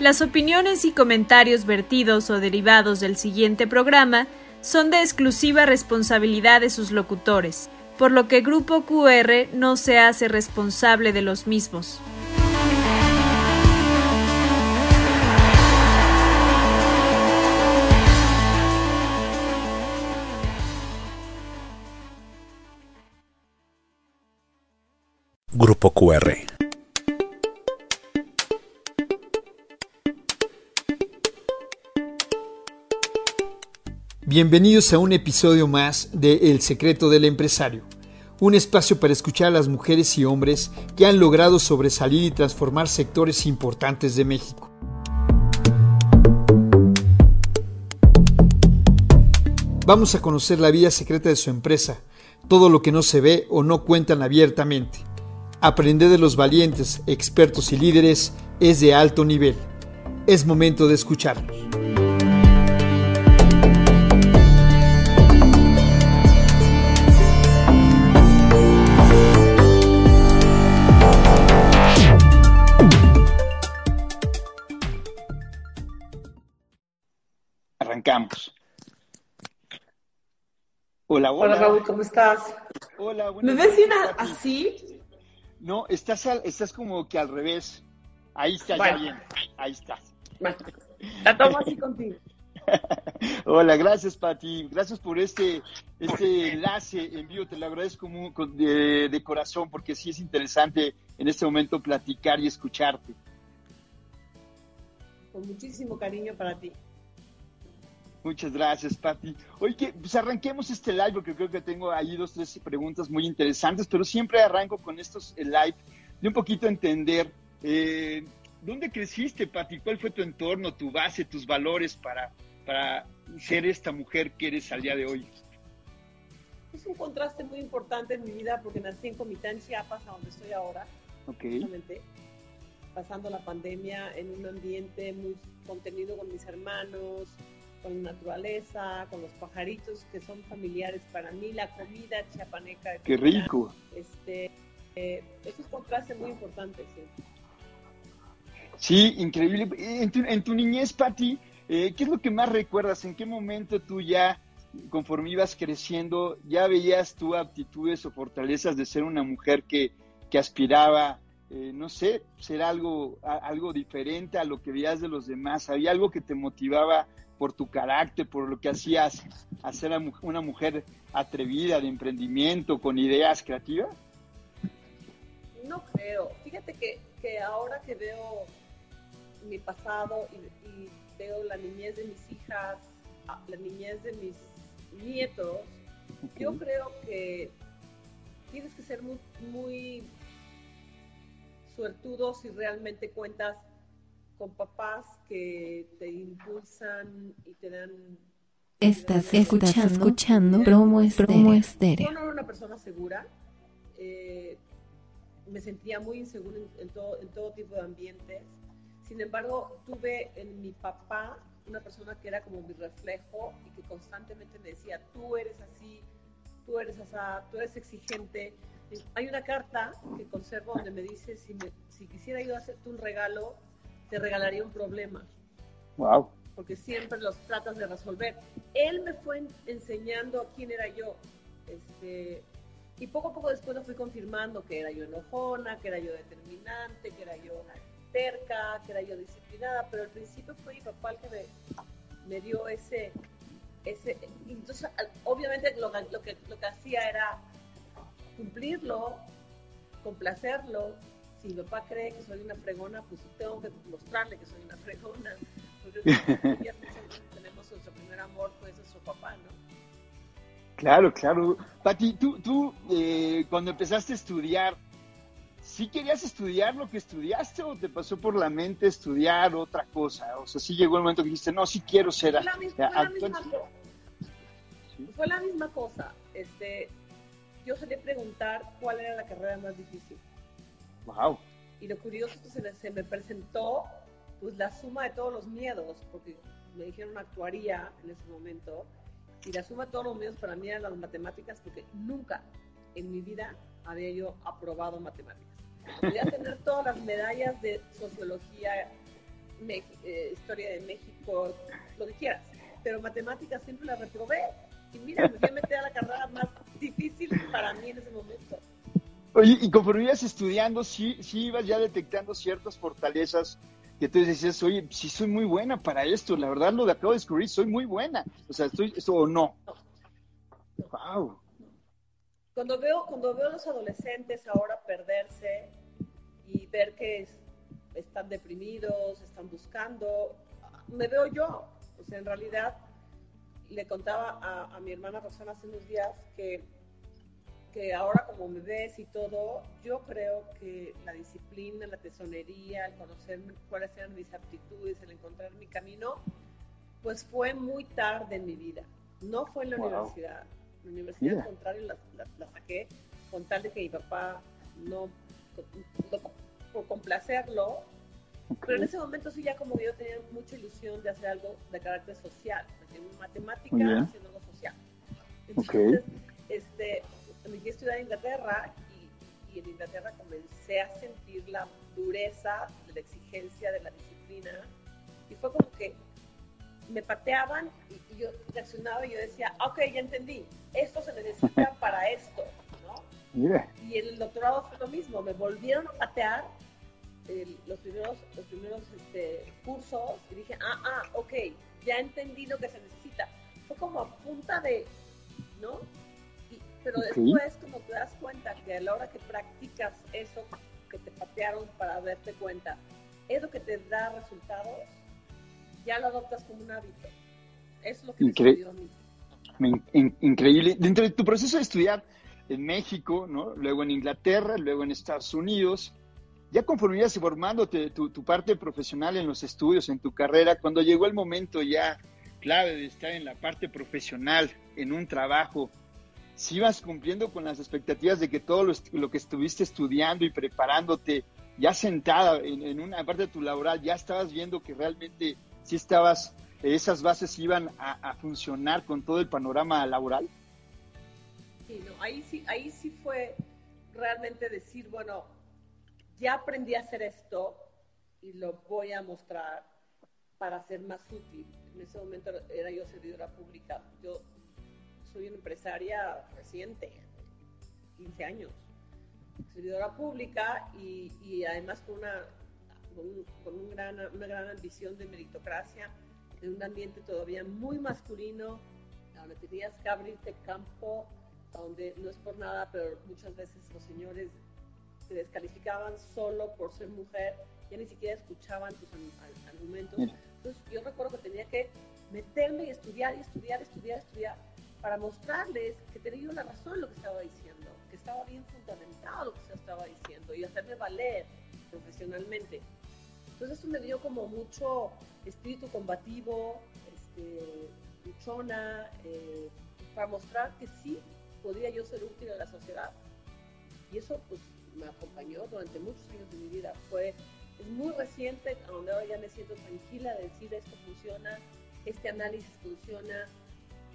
Las opiniones y comentarios vertidos o derivados del siguiente programa son de exclusiva responsabilidad de sus locutores, por lo que Grupo QR no se hace responsable de los mismos. Grupo QR. Bienvenidos a un episodio más de El secreto del empresario, un espacio para escuchar a las mujeres y hombres que han logrado sobresalir y transformar sectores importantes de México. Vamos a conocer la vida secreta de su empresa, todo lo que no se ve o no cuentan abiertamente. Aprender de los valientes, expertos y líderes es de alto nivel. Es momento de escucharlos. Arrancamos. Hola, hola. Hola Raúl, ¿cómo estás? Hola, ¿Me buenas ves bien a- Pati. así? No, estás, al- estás como que al revés. Ahí está, ya bien. Ahí estás. Bueno, la tomo así contigo. Hola, gracias, Pati. Gracias por este, este enlace en vivo. Te lo agradezco de, de corazón porque sí es interesante en este momento platicar y escucharte. Con muchísimo cariño para ti. Muchas gracias, Pati. Oye, que, pues arranquemos este live porque creo que tengo ahí dos, tres preguntas muy interesantes, pero siempre arranco con estos eh, live de un poquito entender eh, dónde creciste, Pati, cuál fue tu entorno, tu base, tus valores para, para ser esta mujer que eres al día de hoy. Es un contraste muy importante en mi vida porque nací en Comitán, Chiapas, a donde estoy ahora, Ok, justamente, pasando la pandemia en un ambiente muy contenido con mis hermanos, con la naturaleza, con los pajaritos que son familiares para mí, la comida chiapaneca. qué rico. Este, eh, es un contraste muy importante, sí. Sí, increíble. En tu, en tu niñez, Pati, eh, ¿qué es lo que más recuerdas? ¿En qué momento tú ya, conforme ibas creciendo, ya veías tú aptitudes o fortalezas de ser una mujer que, que aspiraba, eh, no sé, ser algo, a- algo diferente a lo que veías de los demás? ¿Había algo que te motivaba por tu carácter, por lo que hacías, a ser una mu- una mujer atrevida, de emprendimiento, con ideas creativas? No creo. Fíjate que, que ahora que veo mi pasado y, y veo la niñez de mis hijas, a- la niñez de mis nietos, yo creo que tienes que ser muy, muy suertudo si realmente cuentas con papás que te impulsan y te dan... Estás escuchando, escuchando Promo promo Estéreo. Yo no era una persona segura. eh, me sentía muy insegura en, en todo, en todo tipo de ambientes. Sin embargo, tuve en mi papá una persona que era como mi reflejo y que constantemente me decía, tú eres así, tú eres así, tú eres exigente. Hay una carta que conservo donde me dice, si, me- si quisiera yo hacerte un regalo, te regalaría un problema Wow. porque siempre los tratas de resolver. Él me fue en- enseñando quién era yo. Este, y poco a poco después lo fui confirmando que era yo enojona, que era yo determinante, que era yo terca, que era yo disciplinada, pero al principio fue mi papá el que me, me dio ese... ese entonces, obviamente lo, lo, que, lo que hacía era cumplirlo, complacerlo. Si mi papá cree que soy una fregona, pues tengo que mostrarle que soy una fregona. Porque ya tenemos nuestro primer amor, pues es nuestro papá, ¿no? Claro, claro. Pati, tú, tú eh, cuando empezaste a estudiar, ¿sí querías estudiar lo que estudiaste o te pasó por la mente estudiar otra cosa? O sea, sí llegó el momento que dijiste, no, sí quiero ser Fue la, mis- fue la misma cosa. Fue la misma cosa. Este, yo solía preguntar cuál era la carrera más difícil. Wow. Y lo curioso es que se, me- se me presentó pues la suma de todos los miedos, porque me dijeron actuaría en ese momento, y la suma de todos los miedos para mí eran las matemáticas, porque nunca en mi vida había yo aprobado matemáticas. Podía tener todas las medallas de sociología, eh, historia de México, lo que quieras. Pero matemáticas siempre la reprobé. Y mira, me fui a meter a la carrera más difícil para mí en ese momento. Oye, y conforme ibas estudiando, sí, sí ibas ya detectando ciertas fortalezas que tú decías, oye, sí soy muy buena para esto, la verdad lo acabo de descubrir, soy muy buena. O sea, estoy, esto o no. Wow. Cuando veo, cuando veo a los adolescentes ahora perderse y ver que están deprimidos, están buscando, me veo yo. O sea, en realidad le contaba a, a mi hermana Rosana hace unos días que que ahora como me ves y todo, yo creo que la disciplina, la tesonería, el conocer cuáles eran mis aptitudes, el encontrar mi camino, pues fue muy tarde en mi vida. No fue en la universidad. La universidad, al contrario, la, saqué con tal de que mi papá no, por complacerlo. Pero en ese momento sí ya como yo tenía mucha ilusión de hacer algo de carácter social, en matemática haciendo algo social. Entonces, este, me fui a estudiar en Inglaterra y, en Inglaterra comencé a sentir la dureza de la exigencia de la disciplina y fue como que me pateaban y, yo reaccionaba y yo decía, ok, ya entendí, esto se necesita para esto, ¿no? Y en el doctorado fue lo mismo, me volvieron a patear los primeros, los primeros este, cursos y dije, ah, ah, ok, ya entendí lo que se necesita. Fue como a punta de, ¿no? Pero después, como te das cuenta que a la hora que practicas eso que te patearon para darte cuenta, es lo que te da resultados, ya lo adoptas como un hábito. Eso es lo que me a mí. increíble. Dentro de tu proceso de estudiar en México, ¿no? luego en Inglaterra, luego en Estados Unidos, ya conforme ibas formándote tu, tu parte profesional en los estudios, en tu carrera, cuando llegó el momento ya clave de estar en la parte profesional, en un trabajo, si ibas cumpliendo con las expectativas de que todo lo, que estuviste estudiando y preparándote, ya sentada en, una parte de tu laboral, ya estabas viendo que realmente sí estabas, esas bases iban a, funcionar con todo el panorama laboral? Sí, no, ahí sí, ahí sí fue realmente decir, bueno, ya aprendí a hacer esto y lo voy a mostrar para ser más útil. En ese momento era yo servidora pública. Yo soy una empresaria reciente, 15 años, servidora pública y, además con, una, con, un, gran, una gran ambición de meritocracia, en un ambiente todavía muy masculino, donde tenías que abrirte campo, donde no es por nada, pero muchas veces los señores te descalificaban solo por ser mujer, ya ni siquiera escuchaban tus argumentos. Entonces yo recuerdo que tenía que meterme y estudiar y estudiar, estudiar, estudiar para mostrarles que tenía una razón lo que estaba diciendo, que estaba bien fundamentado lo que se estaba diciendo y hacerme valer profesionalmente. Entonces eso me dio como mucho espíritu combativo, este, luchona, eh, para mostrar que sí podía yo ser útil a la sociedad. Y eso pues me acompañó durante muchos años de mi vida. Fue, es muy reciente, donde ahora ya me siento tranquila de decir esto funciona, este análisis funciona,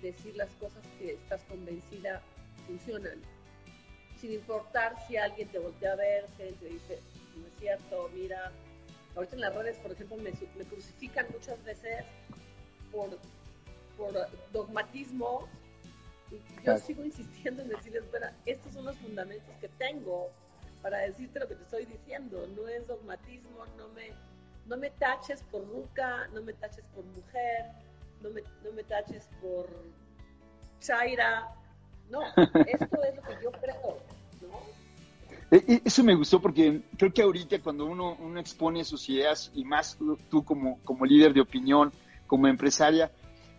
decir las cosas que estás convencida funcionan. Sin importar si alguien te voltea a ver, si te dice, no es cierto, mira. Ahorita en las redes, por ejemplo, me, crucifican muchas veces por, por dogmatismo. Y yo sigo insistiendo en decirles, espera, estos son los fundamentos que tengo para decirte lo que te estoy diciendo. No es dogmatismo, no me, no me taches por ruca, no me taches por mujer, no me, no me taches por Chaira. No, esto es lo que yo creo, ¿no? E, e, eso me gustó porque creo que ahorita cuando uno, uno expone sus ideas y más tú como, como líder de opinión, como empresaria,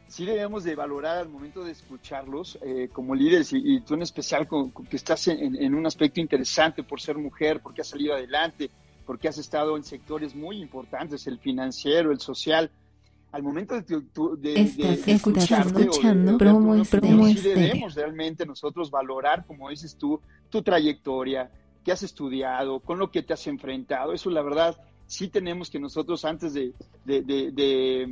sí debemos de valorar al momento de escucharlos eh, como líderes y, tú en especial que estás en, en, un aspecto interesante por ser mujer, porque has salido adelante, porque has estado en sectores muy importantes, el financiero, el social al momento de, de, Estás escuchando promo, promo sí debemos realmente nosotros valorar, como dices tú, tu trayectoria, qué has estudiado, con lo que te has enfrentado. Eso, la verdad, sí tenemos que nosotros antes de, de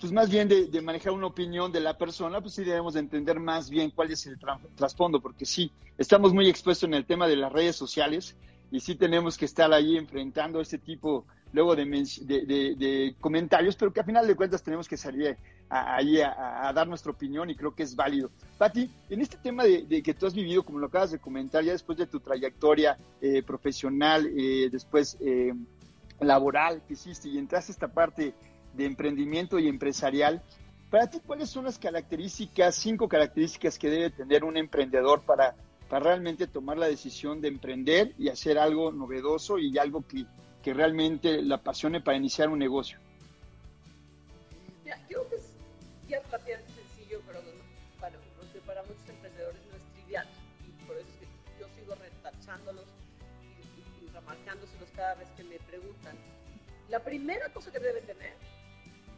pues más bien de, manejar una opinión de la persona, pues sí debemos de entender más bien cuál es el trasfondo, porque sí, estamos muy expuestos en el tema de las redes sociales y sí tenemos que estar ahí enfrentando este tipo luego de, de, de, comentarios, pero que a final de cuentas tenemos que salir ahí a, dar nuestra opinión y creo que es válido. Pati, en este tema de, que tú has vivido, como lo acabas de comentar, ya después de tu trayectoria eh, profesional, eh, después eh, laboral que hiciste y entraste a esta parte de emprendimiento y empresarial, para ti, ¿cuáles son las características, cinco características que debe tener un emprendedor para, para realmente tomar la decisión de emprender y hacer algo novedoso y algo que, que realmente la apasione para iniciar un negocio? Mira, creo que es ya relativamente sencillo, pero para, para muchos emprendedores no es trivial. Y por eso es que yo sigo retachándolos y, y, y remarcándoselos cada vez que me preguntan. La primera cosa que debe tener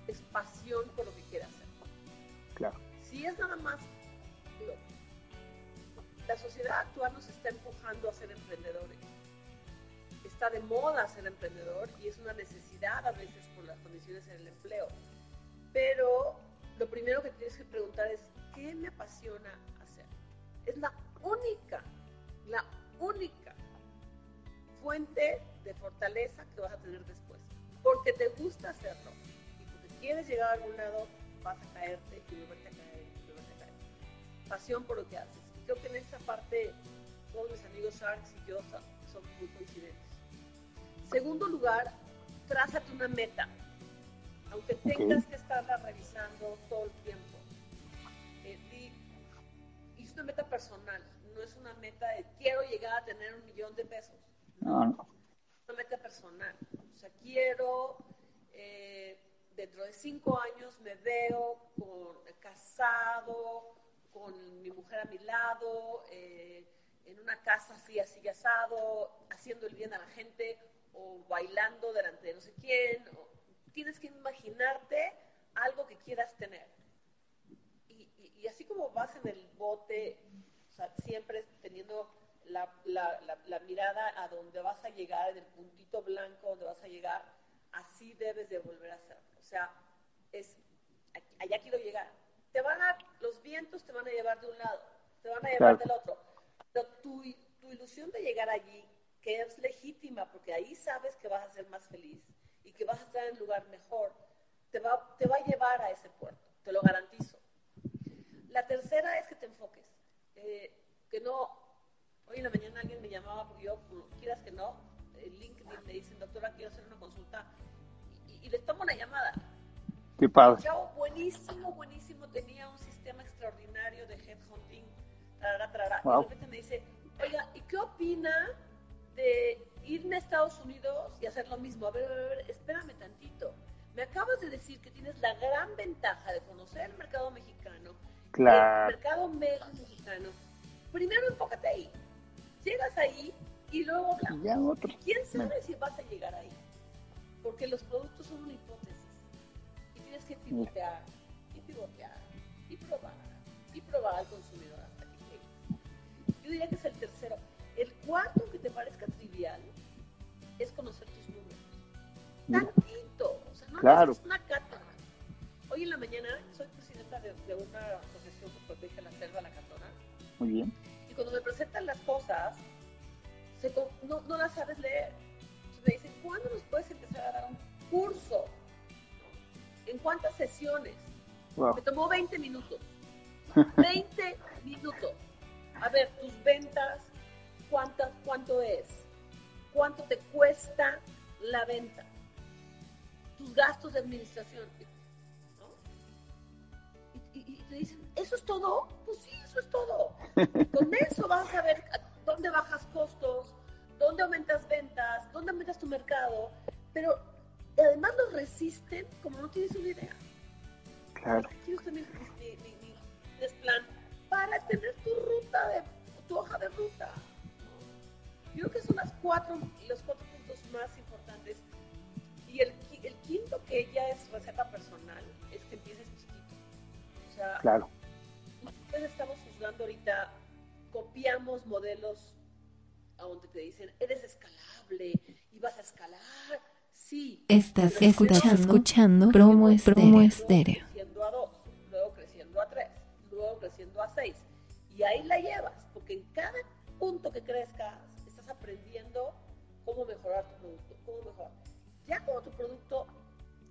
es pasión por lo que quiere hacer. Claro. Si es nada más la sociedad actual nos está empujando a ser emprendedores está de moda ser emprendedor y es una necesidad a veces por las condiciones en el empleo. Pero lo primero que tienes que preguntar es, ¿qué me apasiona hacer? Es la única, la única fuente de fortaleza que vas a tener después. Porque te gusta hacerlo y porque quieres llegar a algún lado, vas a caerte y volverte a caer y volverte a caer. Pasión por lo que haces. Y creo que en esa parte todos mis amigos Sharks y yo son muy coincidentes. Segundo lugar, trázate una meta, aunque tengas que estarla revisando todo el tiempo. Eh, y, es una meta personal, no es una meta de quiero llegar a tener un millón de pesos. No, no. Es una meta personal. O sea, quiero, eh, dentro de cinco años me veo con, casado, con mi mujer a mi lado, eh, en una casa así, así asado, haciendo el bien a la gente o bailando delante de no sé quién. tienes que imaginarte algo que quieras tener. Y, y, así como vas en el bote, o sea, siempre teniendo la, la, la, mirada a donde vas a llegar, en el puntito blanco donde vas a llegar, así debes de volver a hacerlo. O sea, es, allá quiero llegar. Te van a, los vientos te van a llevar de un lado, te van a llevar del otro. Pero tu, tu ilusión de llegar allí que es legítima, porque ahí sabes que vas a ser más feliz y que vas a estar en un lugar mejor, te va, te va a llevar a ese puerto, te lo garantizo. La tercera es que te enfoques, eh, que no, hoy en la mañana alguien me llamaba, porque yo, quieras que no, el LinkedIn me dicen, doctora, quiero hacer una consulta, y, les tomo una llamada. Qué padre. Chao, buenísimo, buenísimo, tenía un sistema extraordinario de headhunting, tarara, tarara, y de repente me dice, oiga, ¿y qué opina de irme a Estados Unidos y hacer lo mismo. A ver, a ver, a ver, espérame tantito. Me acabas de decir que tienes la gran ventaja de conocer el mercado mexicano, claro. el mercado mexicano. Primero enfócate ahí. Llegas ahí y luego hablamos. ¿Quién sabe si vas a llegar ahí? Porque los productos son una hipótesis. Y tienes que pivotear, y pivotear, y probar, y probar al consumidor hasta que llegue. Yo diría que es el tercero. El cuarto, que te parezca trivial, es conocer tus números. Tantito, o sea, no claro. es una cátedra. Hoy en la mañana soy presidenta de, una asociación que protege la selva, la catona. Muy bien. Y cuando me presentan las cosas, no, no las sabes leer. Entonces me dicen, ¿cuándo nos puedes empezar a dar un curso? ¿En cuántas sesiones? Me tomó 20 minutos. 20 minutos. A ver, tus ventas, cuánto es, cuánto te cuesta la venta, tus gastos de administración. Y, te dicen, ¿eso es todo? Pues sí, eso es todo. Con eso vas a ver dónde bajas costos, dónde aumentas ventas, dónde aumentas tu mercado, pero además los resisten como no tienes una idea. Claro. También mi, mi, mi, plan para tener tu ruta de tu hoja de ruta. Yo creo que son las cuatro, los cuatro puntos más importantes. Y el, el quinto, que ya es receta personal, es que empieces chiquito. O sea, claro. nosotros estamos juzgando ahorita, copiamos modelos a donde te dicen, eres escalable y vas a escalar. Sí. Estás escuchando, escuchando promo, promo estéreo. Creciendo a dos, luego creciendo a tres, luego creciendo a seis. Y ahí la llevas, porque en cada punto que crezcas, aprendiendo cómo mejorar tu producto, cómo mejorar. Ya como tu producto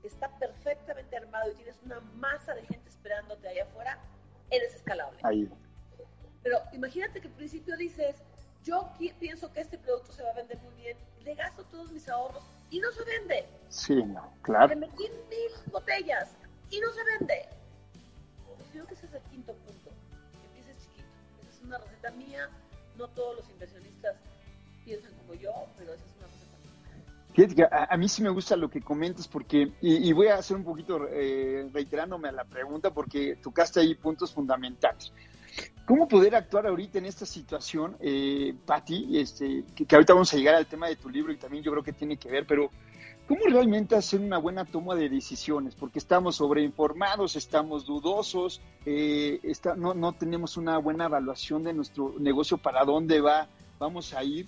está perfectamente armado y tienes una masa de gente esperándote allá afuera, eres escalable. Ahí. Pero imagínate que al principio dices, yo pienso que este producto se va a vender muy bien, le gasto todos mis ahorros y no se vende. Sí, claro. Le metí mil botellas y no se vende. Creo que ese es el quinto punto. Empieces chiquito. Esa es una receta mía, no todos los inversionistas piensan como yo, pero esa es una que a, a mí sí me gusta lo que comentas porque, y, y voy a hacer un poquito eh, reiterándome a la pregunta porque tocaste ahí puntos fundamentales. ¿Cómo poder actuar ahorita en esta situación, eh, Patti? Este, que, que ahorita vamos a llegar al tema de tu libro y también yo creo que tiene que ver, pero ¿cómo realmente hacer una buena toma de decisiones? Porque estamos sobreinformados, estamos dudosos, eh, está, no, no tenemos una buena evaluación de nuestro negocio, para dónde va, vamos a ir.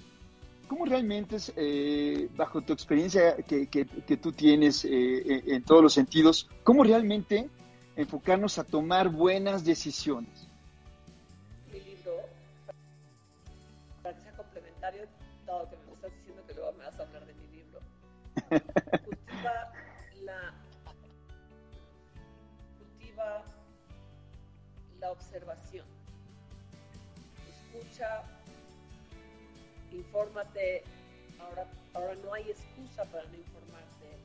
¿Cómo realmente es, eh, bajo tu experiencia que, que, que tú tienes eh, en, en todos los sentidos, cómo realmente enfocarnos a tomar buenas decisiones? Mi libro, para que sea complementario, dado que me estás diciendo que luego me vas a hablar de mi libro, cultiva la, cultiva la observación. Escucha, infórmate. Ahora, ahora no hay excusa para no informarte.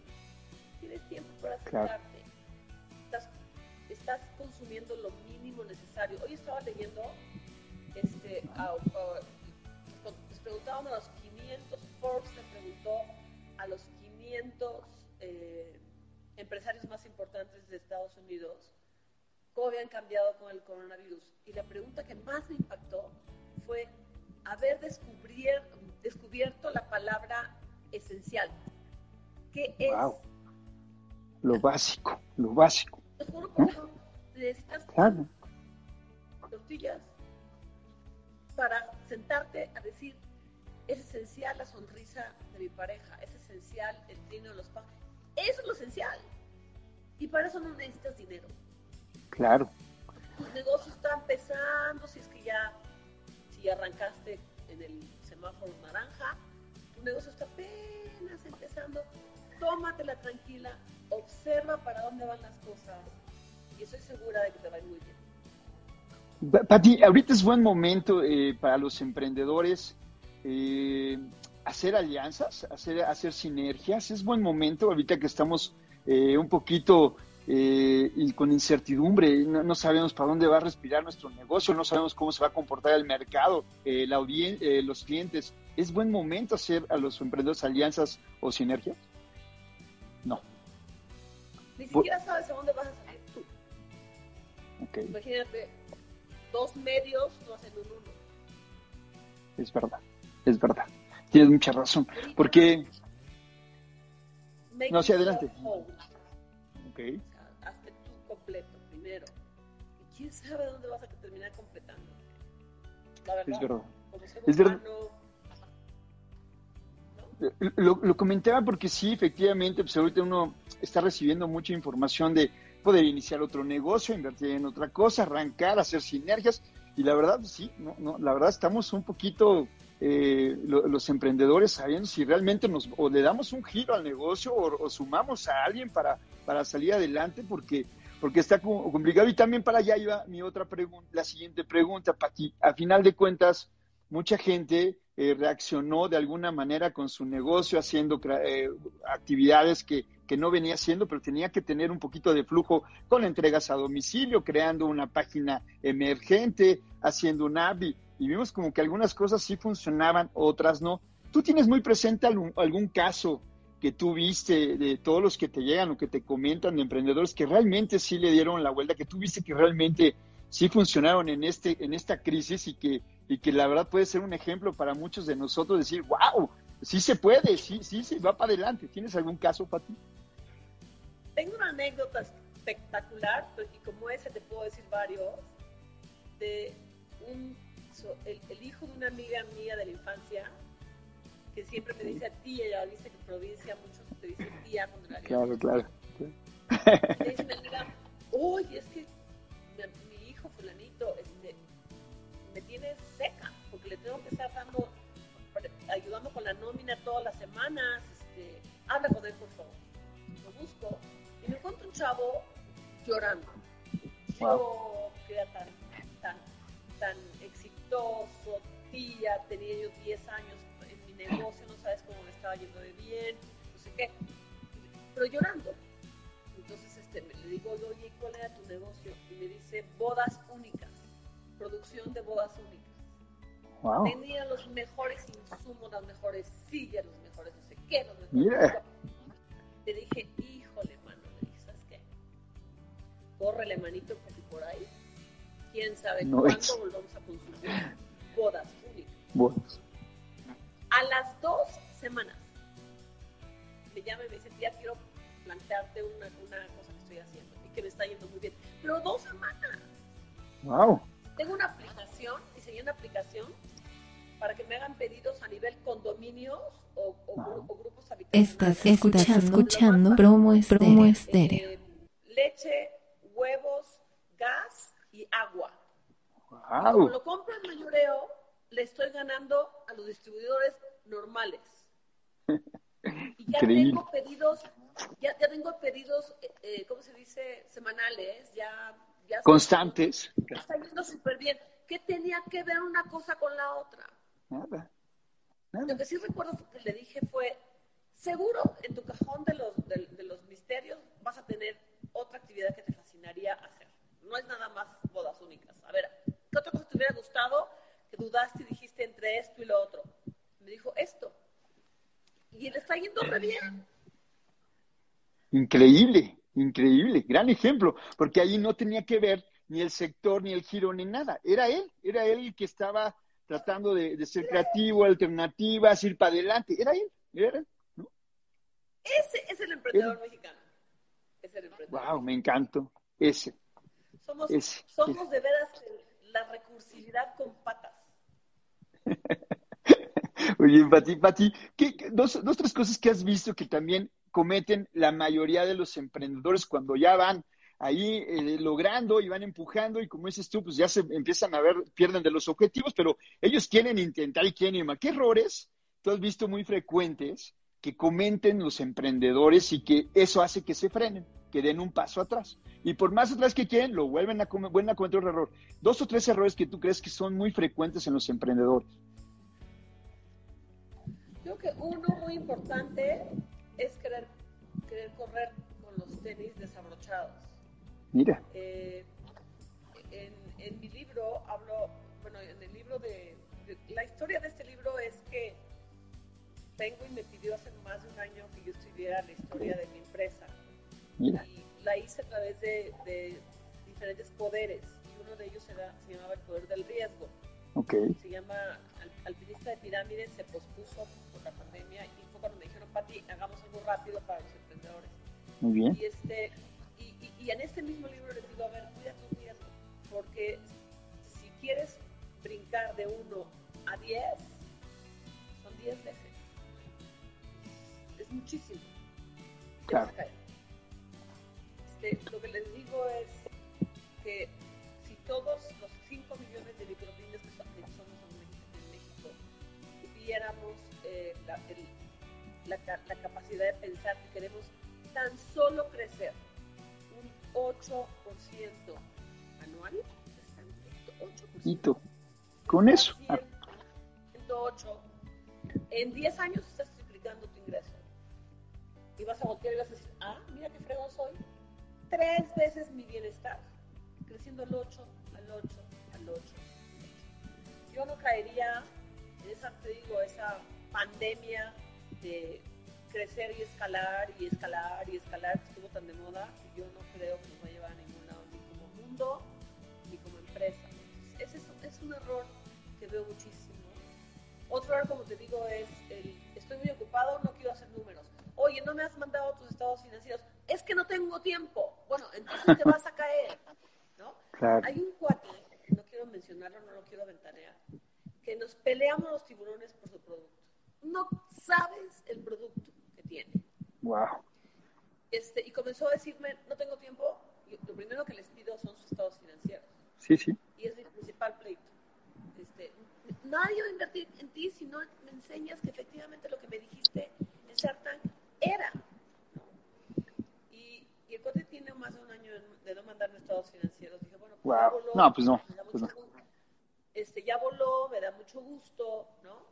Tienes tiempo para sentarte. Estás, estás consumiendo lo mínimo necesario. Hoy estaba leyendo, este, a- a- les preguntaban a los 500, Forbes le preguntó a los 500 eh, empresarios más importantes de Estados Unidos cómo habían cambiado con el coronavirus. Y la pregunta que más me impactó fue haber descubrier- descubierto la palabra esencial. ¿Qué es? Wow. Lo básico, lo básico. Te juro por necesitas Claro. tortillas para sentarte a decir, es esencial la sonrisa de mi pareja, es esencial el trino de los pájaros. Eso es lo esencial. Y para eso no necesitas dinero. Claro. Tu negocio está empezando, si es que ya, arrancaste en el semáforo naranja, tu negocio está apenas empezando. Tómatela tranquila, observa para dónde van las cosas y estoy segura de que te va a ir muy bien. Pa- Pati, ahorita es buen momento eh, para los emprendedores eh, hacer alianzas, hacer, hacer sinergias. Es buen momento ahorita que estamos eh, un poquito eh, y con incertidumbre, no, no sabemos para dónde va a respirar nuestro negocio, no sabemos cómo se va a comportar el mercado, eh, la audien- eh, los clientes. ¿Es buen momento hacer a los emprendedores alianzas o sinergias? No. Ni siquiera sabes a dónde vas a salir tú. Imagínate, dos medios no hacen un uno. es verdad, es verdad. Tienes mucha razón. Porque, No, sí, adelante. ok, primero. Y quién sabe dónde vas a terminar completando. La verdad, es verdad. como ser Es verdad. Lo, lo comentaba porque sí, efectivamente, pues ahorita uno está recibiendo mucha información de poder iniciar otro negocio, invertir en otra cosa, arrancar, hacer sinergias. Y la verdad, sí, no, no, la verdad estamos un poquito eh, lo- los emprendedores sabiendo si realmente nos o le damos un giro al negocio o, o sumamos a alguien para, para salir adelante porque porque está co- complicado y también para allá iba mi otra pregunta, la siguiente pregunta, Pati. A final de cuentas, mucha gente eh, reaccionó de alguna manera con su negocio, haciendo eh, actividades que, que no venía haciendo, pero tenía que tener un poquito de flujo con entregas a domicilio, creando una página emergente, haciendo un app y, y vimos como que algunas cosas sí funcionaban, otras no. ¿Tú tienes muy presente algún, algún caso que tú viste de todos los que te llegan o que te comentan de emprendedores que realmente sí le dieron la vuelta, que tú viste que realmente sí funcionaron en este en esta crisis y que y que la verdad puede ser un ejemplo para muchos de nosotros decir, wow, sí se puede, sí sí se va para adelante. ¿Tienes algún caso, Pati? Tengo una anécdota espectacular, pues, y como ese te puedo decir varios, de un, el, el hijo de una amiga mía de la infancia, que siempre me dice a tía, ya viste que en provincia muchos te dicen tía cuando la Claro, claro. Me dice mi amiga, oye, es que mi, mi hijo fulanito este, me tiene seca, porque le tengo que estar dando, ayudando con la nómina todas las semanas, este, habla con él por favor. Lo busco y me encuentro un chavo llorando. Yo que era tan, tan, tan exitoso, tía, tenía yo 10 años negocio, no sabes cómo me estaba yendo de bien, no sé qué, pero llorando. Entonces este, le digo, oye, ¿cuál era tu negocio? Y me dice, bodas únicas, producción de bodas únicas. Wow. Tenía los mejores insumos, las mejores sillas, los mejores no sé qué, los mejores... Le dije, híjole, mano, le dije, ¿sabes qué? Córrele manito porque por ahí, quién sabe No cuándo es. volvamos a consumir bodas únicas. Bueno, A las dos semanas me llama y me dice, tía, quiero plantearte una, una cosa que estoy haciendo y que me está yendo muy bien. Pero dos semanas. wow. Tengo una aplicación, diseñé una aplicación para que me hagan pedidos a nivel condominios o, o gru- o grupos habitacionales. Estás escuchando, escuchando promo estéreo. estéreo. Eh, leche, huevos, gas y agua. Como Wow. lo compro en mayoreo, le estoy ganando a los distribuidores normales. Y ya Increíble. tengo pedidos, ya, ya tengo pedidos, eh, eh, ¿cómo se dice? Semanales, ya... ya Constantes. Está yendo súper bien. ¿Qué tenía que ver una cosa con la otra? Nada. Lo Nada. que sí recuerdo que le dije fue, seguro en tu cajón de los, de, de los misterios vas a tener otra actividad que te fascinaría hacer. No es nada más bodas únicas. A ver, ¿qué otra cosa te hubiera gustado dudaste y dijiste entre esto y lo otro? Me dijo, esto. Y le está yendo re bien. Increíble, increíble, gran ejemplo, porque ahí no tenía que ver ni el sector, ni el giro, ni nada. Era él, era él el que estaba tratando de, de ser creativo, alternativas, ir para adelante. Era él, era. ¿no? Ese es el emprendedor mexicano. Es el emprendedor. Wow, me encantó. Ese. Somos, ese, somos de veras la recursividad con patas. Oye, Pati, Pati, ¿qué, dos, dos, tres cosas que has visto que también cometen la mayoría de los emprendedores cuando ya van ahí eh, logrando y van empujando y como dices tú, pues ya se empiezan a ver, pierden de los objetivos, pero ellos quieren intentar y quieren ir más. ¿Qué errores tú has visto muy frecuentes que comenten los emprendedores y que eso hace que se frenen, que den un paso atrás? Y por más atrás que quieren, lo vuelven a, vuelven a cometer otro error. Dos o tres errores que tú crees que son muy frecuentes en los emprendedores. Creo que uno muy importante es querer, querer correr con los tenis desabrochados. Mira. Eh, en, en mi libro hablo, bueno, en el libro de, de- La historia de este libro es que Penguin me pidió hace más de un año que yo escribiera la historia de mi empresa. Mira. Y la hice a través de, de diferentes poderes. Y uno de ellos era, se llamaba el poder del riesgo Ok. se llama Al- Alpinista de Pirámides, se pospuso por la pandemia y fue cuando me dijeron, Pati, hagamos algo rápido para los emprendedores. Muy bien. Y, este, y, y- y en este mismo libro les digo, a ver, cuida tu riesgo, porque si quieres brincar de 1 a 10, son 10 veces. Es muchísimo. Claro. Este, lo que les digo es que si todos los 5 millones de micropymes que, son- que somos en México, tuviéramos eh, la, el- la la capacidad de pensar que queremos tan solo crecer un 8% anual, es tantito, 8%. Hito. Con eso. Ah, 108. En 10 años estás. Y vas a voltear y vas a decir, ah, mira qué fregón soy. Tres veces mi bienestar. Creciendo al 8, al 8, al 8. Yo no caería en esa, te digo, esa pandemia de crecer y escalar y escalar y escalar que estuvo tan de moda yo no creo que nos va a llevar a ningún lado, ni como mundo, ni como empresa. Ese es, es un error que veo muchísimo. Otro error, como te digo, es el estoy muy ocupado, no quiero hacer números. Oye, no me has mandado tus estados financieros. Es que no tengo tiempo. Bueno, entonces te vas a caer. ¿no? Claro. Hay un cuate, no quiero mencionarlo, no lo quiero ventanear, que nos peleamos los tiburones por su producto. No sabes el producto que tiene. Wow. Este, y comenzó a decirme, no tengo tiempo, y lo primero que les pido son sus estados financieros. Sí, sí. Y es mi principal pleito. Este, nadie va a invertir en ti si no me enseñas que efectivamente lo que me dijiste en Shark Tank era. Y, y el cuate tiene más de un año de no mandarme estados financieros. Dije, bueno, pues Wow. hágalo, No, pues no, pues no. este, ya voló, me da mucho gusto, ¿no?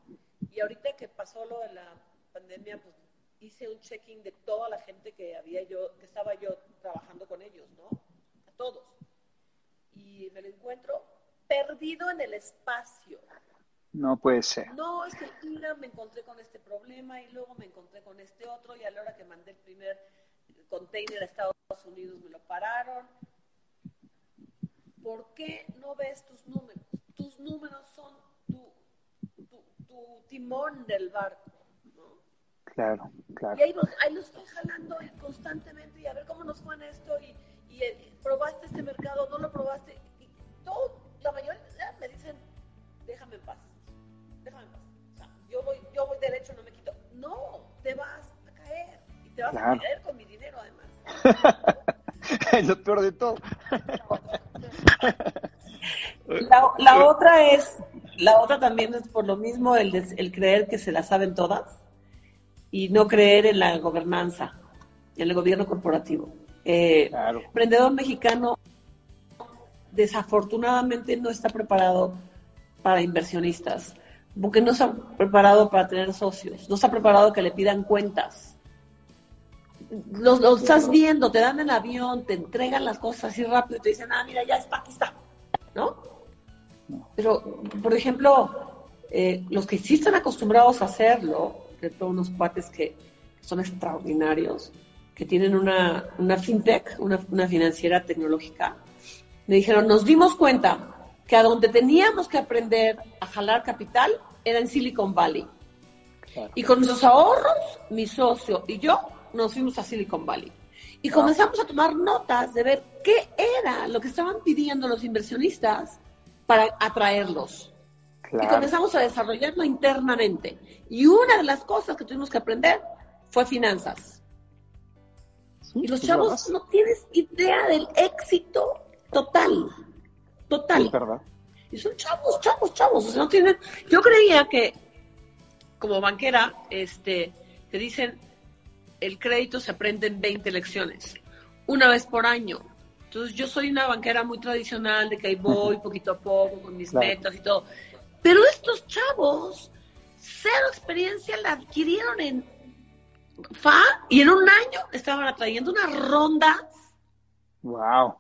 Y ahorita que pasó lo de la pandemia, pues hice un checking de toda la gente que había yo, que estaba yo trabajando con ellos, ¿no? A todos. Y me lo encuentro perdido en el espacio. No puede ser. No, es que mira, me encontré con este problema y luego me encontré con este otro y a la hora que mandé el primer container a Estados Unidos me lo pararon. ¿Por qué no ves tus números? Tus números son tu, tu, tu timón del barco, ¿no? Claro, claro. Y ahí ahí los estoy jalando constantemente y a ver cómo nos fue en esto y, y, eh, probaste este mercado, no lo probaste. Y todo, la mayoría me dicen, déjame en paz, yo voy, yo voy derecho, no me quito. No, te vas a caer y te vas Claro. a caer con mi dinero además. es lo peor de todo. La, la otra es, la otra también es por lo mismo el, des- el creer que se la saben todas y no creer en la gobernanza, en el gobierno corporativo. Eh, Claro. el emprendedor mexicano desafortunadamente no está preparado para inversionistas, porque no está preparado para tener socios, no está preparado que le pidan cuentas. Los, los estás viendo, te dan el avión, te entregan las cosas así rápido y te dicen, ah, mira, ya está, aquí está, ¿no? Pero, por ejemplo, eh, los que sí están acostumbrados a hacerlo, de todos unos cuates que son extraordinarios, que tienen una, una fintech, una, una financiera tecnológica, me dijeron, nos dimos cuenta que a donde teníamos que aprender a jalar capital era en Silicon Valley. Claro. Y con nuestros ahorros, mi socio y yo nos fuimos a Silicon Valley. Y comenzamos a tomar notas de ver qué era lo que estaban pidiendo los inversionistas para atraerlos. Y comenzamos a desarrollarlo internamente. Y una de las cosas que tuvimos que aprender fue finanzas. Sí, Y los es chavos no tienes idea del éxito total. Total. Es verdad. Y son chavos, chavos, chavos. O sea, no tienen. Yo creía que, como banquera, este, te dicen el crédito se aprende en 20 lecciones, una vez por año. Entonces, yo soy una banquera muy tradicional, de que ahí voy poquito a poco con mis Claro. metas y todo. Pero estos chavos, cero experiencia, la adquirieron en FA y en un año estaban atrayendo unas rondas Wow.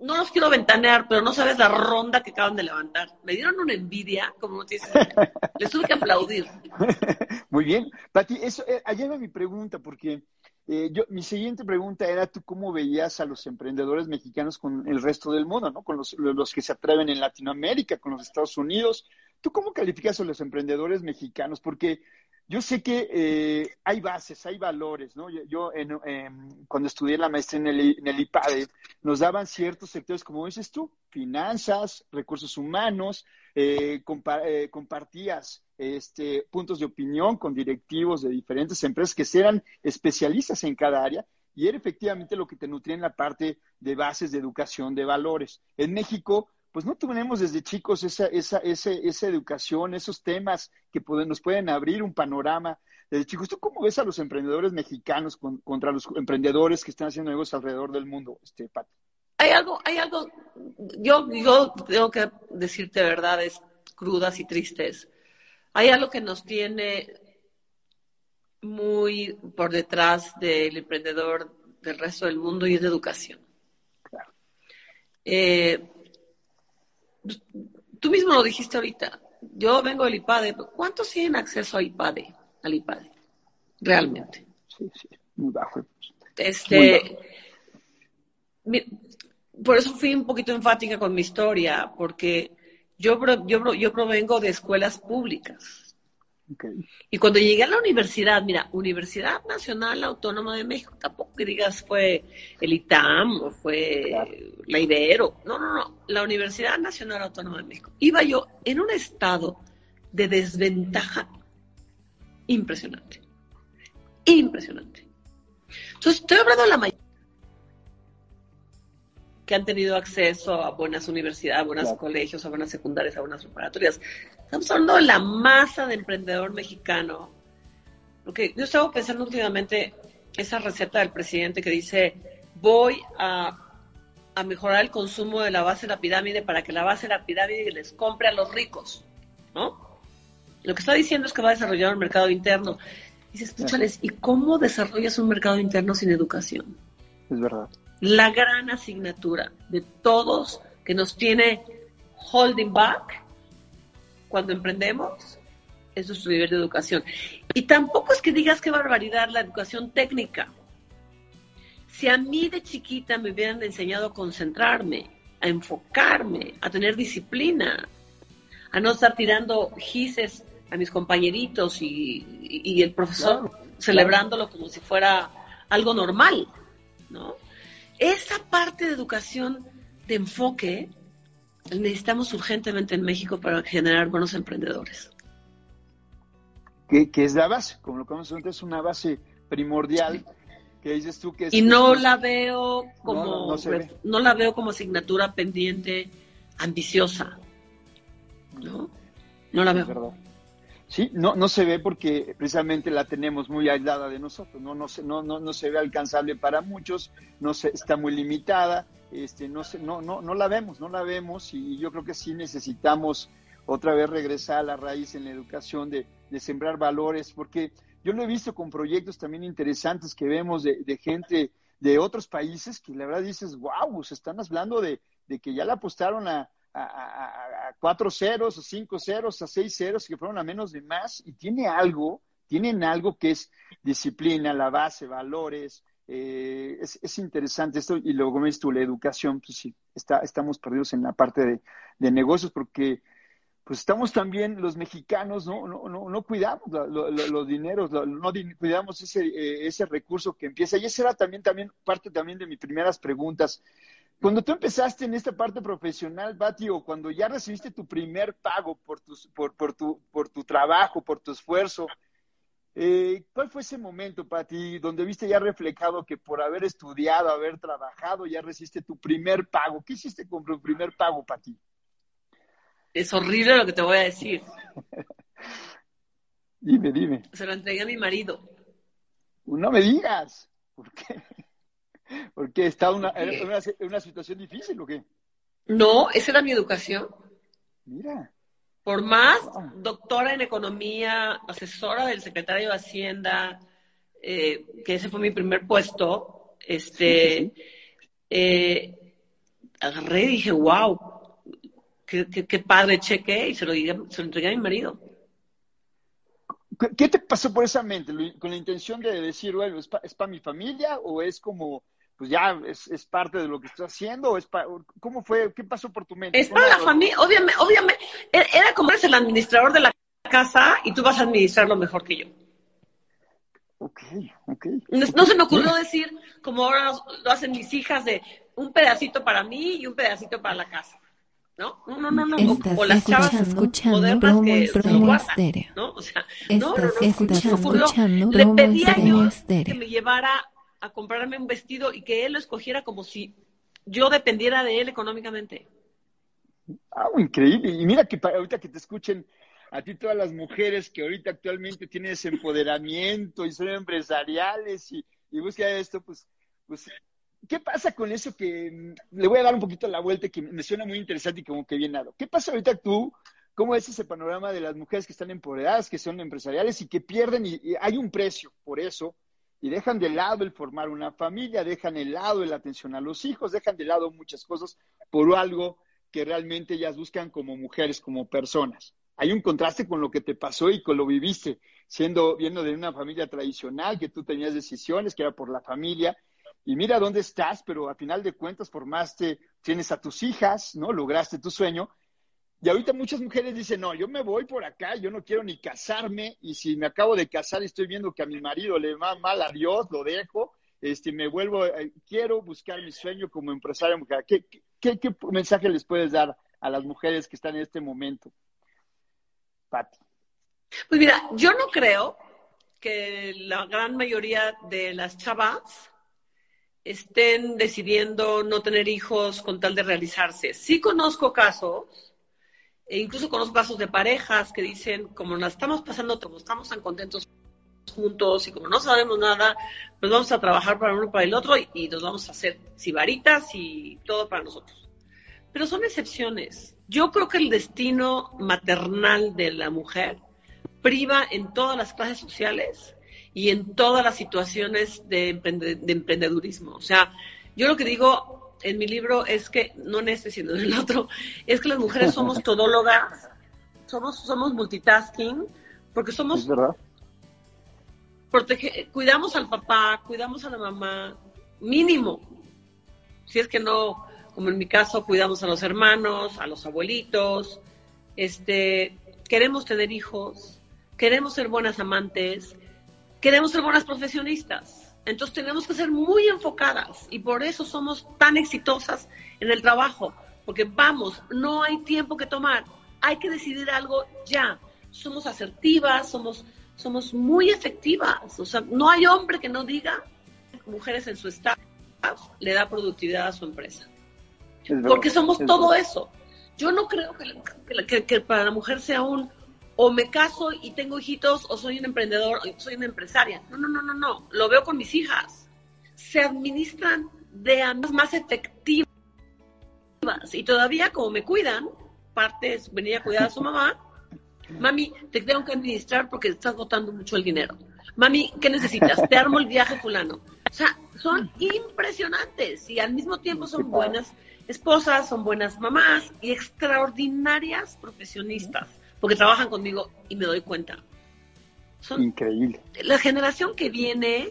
No los quiero ventanear, pero no sabes la ronda que acaban de levantar. Me dieron una envidia, como tienes idea. Les tuve que aplaudir. Muy bien. Pati, eso, eh, ayer va mi pregunta, porque eh, yo, mi siguiente pregunta era tú cómo veías a los emprendedores mexicanos con el resto del mundo, ¿no? Con los, los que se atreven en Latinoamérica, con los Estados Unidos. ¿Tú cómo calificas a los emprendedores mexicanos? Porque yo sé que eh, hay bases, hay valores, ¿no? Yo, en, em, cuando estudié la maestría en el, en IPADE, nos daban ciertos sectores, como dices tú, finanzas, recursos humanos, eh, compa- eh, compartías este, puntos de opinión con directivos de diferentes empresas que eran especialistas en cada área y era efectivamente lo que te nutría en la parte de bases de educación de valores. En México, pues no tenemos desde chicos esa, esa, ese- esa educación, esos temas que pueden- nos pueden abrir un panorama. Desde chicos, ¿tú cómo ves a los emprendedores mexicanos con- contra los emprendedores que están haciendo negocios alrededor del mundo, este, Pat? Hay algo, hay algo, yo, yo tengo que decirte verdades crudas y tristes. Hay algo que nos tiene muy por detrás del emprendedor del resto del mundo y es la educación. Claro. Eh, tú mismo lo dijiste ahorita. Yo vengo del IPADE. ¿Cuántos tienen acceso a IPADE, al IPADE? Realmente. Sí, sí, muy bajo. Este, mi- por eso fui un poquito enfática con mi historia, porque yo, yo, yo provengo de escuelas públicas. Y cuando llegué a la universidad, mira, Universidad Nacional Autónoma de México, tampoco que digas fue el ITAM o fue Claro. la Ibero, no, no, no, la Universidad Nacional Autónoma de México. Iba yo en un estado de desventaja impresionante, impresionante. Entonces, estoy hablando de la mayoría que han tenido acceso a buenas universidades, a buenos Claro. colegios, a buenas secundarias, a buenas preparatorias. Estamos hablando de la masa de emprendedor mexicano. Porque yo estaba pensando últimamente esa receta del presidente que dice, voy a a mejorar el consumo de la base de la pirámide para que la base de la pirámide les compre a los ricos, ¿no? Lo que está diciendo es que va a desarrollar un mercado interno. Dices, escúchales, ¿y cómo desarrollas un mercado interno sin educación? Es verdad. La gran asignatura de todos que nos tiene holding back cuando emprendemos es nuestro nivel de educación. Y tampoco es que digas qué barbaridad la educación técnica. Si a mí de chiquita me hubieran enseñado a concentrarme, a enfocarme, a tener disciplina, a no estar tirando gises a mis compañeritos y, el profesor celebrándolo como si fuera algo normal, ¿no? Esa parte de educación de enfoque necesitamos urgentemente en México para generar buenos emprendedores. Que, es la base, como lo conocemos antes, es una base primordial que dices tú que y no la veo como no, la veo como asignatura pendiente ambiciosa no no la veo Sí, no, no se ve porque precisamente la tenemos muy aislada de nosotros, no, no, se, no, no, no se ve alcanzable para muchos, no se, está muy limitada, este, no, se, no, no, no la vemos, no la vemos y yo creo que sí necesitamos otra vez regresar a la raíz en la educación de, sembrar valores, porque yo lo he visto con proyectos también interesantes que vemos de, de gente de otros países que la verdad dices, wow, se están hablando de, que ya le apostaron a, a, cuatro ceros, a cinco ceros, a seis ceros, que fueron a menos de más, y tiene algo, tienen algo que es disciplina, la base, valores, eh, es, interesante esto, y luego ves tú, la educación, pues sí, está, estamos perdidos en la parte de, negocios porque pues estamos también los mexicanos, no, no, no, no cuidamos los dineros, no cuidamos ese, eh, ese recurso que empieza. Y esa era también, también parte también de mis primeras preguntas. Cuando tú empezaste en esta parte profesional, Bati, o cuando ya recibiste tu primer pago por, por, por, tu, por tu trabajo, por tu esfuerzo, eh, ¿cuál fue ese momento para ti donde viste ya reflejado que por haber estudiado, haber trabajado, ya recibiste tu primer pago? ¿Qué hiciste con tu primer pago para ti? Es horrible lo que te voy a decir. dime, dime. Se lo entregué a mi marido. No me digas. ¿Por qué? Porque estaba una, en una, una, situación difícil o qué? No, esa era mi educación. Mira. Por más doctora en economía, asesora del secretario de Hacienda, eh, que ese fue mi primer puesto, este, eh, agarré y dije, wow, qué, qué, padre cheque, y se lo, se lo entregué a mi marido. ¿Qué te pasó por esa mente? ¿Con la intención de decir, bueno, es para mi familia o es como pues ya es, parte de lo que estoy haciendo? Es ¿Cómo fue? ¿Qué pasó por tu mente? Es para la familia, obviamente, obviamente, e, era como eres el administrador de la casa y tú vas a administrarlo mejor que yo. Ok, ok. No, se me ocurrió decir, como ahora lo hacen mis hijas, de un pedacito para mí y un pedacito para la casa. ¿no? No, no, no, no. o, las chavas escuchando promo, que promo estéreo. ¿no? O sea, no, no, no, Le pedía yo que me llevara a comprarme un vestido y que él lo escogiera como si yo dependiera de él económicamente. Ah, increíble. Y mira que ahorita que te escuchen a ti todas las mujeres que ahorita actualmente tienen ese empoderamiento y son empresariales y, y buscan esto, pues, pues, ¿qué pasa con eso que mm, le voy a dar un poquito la vuelta que me suena muy interesante y como que bien dado? ¿Qué pasa ahorita tú? ¿Cómo es ese panorama de las mujeres que están empoderadas, que son empresariales y que pierden y hay un precio por eso? Y dejan de lado el formar una familia, dejan de lado la atención a los hijos, dejan de lado muchas cosas por algo que realmente ellas buscan como mujeres, como personas. Hay un contraste con lo que te pasó y con lo viviste, siendo viendo de una familia tradicional, que tú tenías decisiones, que era por la familia, y mira dónde estás, pero a final de cuentas formaste, tienes a tus hijas, ¿no? Lograste tu sueño, y ahorita muchas mujeres dicen, no, yo me voy por acá, yo no quiero ni casarme, y si me acabo de casar y estoy viendo que a mi marido le va mal a Dios, lo dejo, este, me vuelvo, eh, quiero buscar mi sueño como empresaria mujer. ¿Qué, qué, qué, mensaje les puedes dar a las mujeres que están en este momento? Pati. Pues mira, yo no creo que la gran mayoría de las chavas estén decidiendo no tener hijos con tal de realizarse. Sí conozco casos e incluso conozco casos de parejas que dicen, como nos estamos pasando, como estamos tan contentos juntos y como no sabemos nada, pues vamos a trabajar para uno para el otro y, nos vamos a hacer sibaritas y todo para nosotros. Pero son excepciones. Yo creo que el destino maternal de la mujer priva en todas las clases sociales y en todas las situaciones de, de emprendedurismo. O sea, yo lo que digo en mi libro es que, no en este, sino en el otro, es que las mujeres somos todólogas, somos, somos multitasking, porque somos Es verdad. protege- cuidamos al papá, cuidamos a la mamá, mínimo. Si es que no, como en mi caso, cuidamos a los hermanos, a los abuelitos, este, queremos tener hijos, queremos ser buenas amantes, queremos ser buenas profesionistas. Entonces tenemos que ser muy enfocadas y por eso somos tan exitosas en el trabajo, porque vamos, no hay tiempo que tomar, hay que decidir algo ya. Somos asertivas, somos, somos muy efectivas, o sea, no hay hombre que no diga mujeres en su staff le da productividad a su empresa, verdad. porque somos Es todo verdad. eso. Yo no creo que- que para la mujer sea un o me caso y tengo hijitos o soy un emprendedor o soy una empresaria. No, no, no, no, no. Lo veo con mis hijas. Se administran de a más efectivas y todavía como me cuidan, parte es venir a cuidar a su mamá. Mami, te tengo que administrar porque estás botando mucho el dinero. Mami, ¿qué necesitas? Te armo el viaje fulano. O sea, son impresionantes y al mismo tiempo son buenas esposas, son buenas mamás y extraordinarias profesionistas, porque trabajan conmigo y me doy cuenta. Son Increíble. la generación que viene,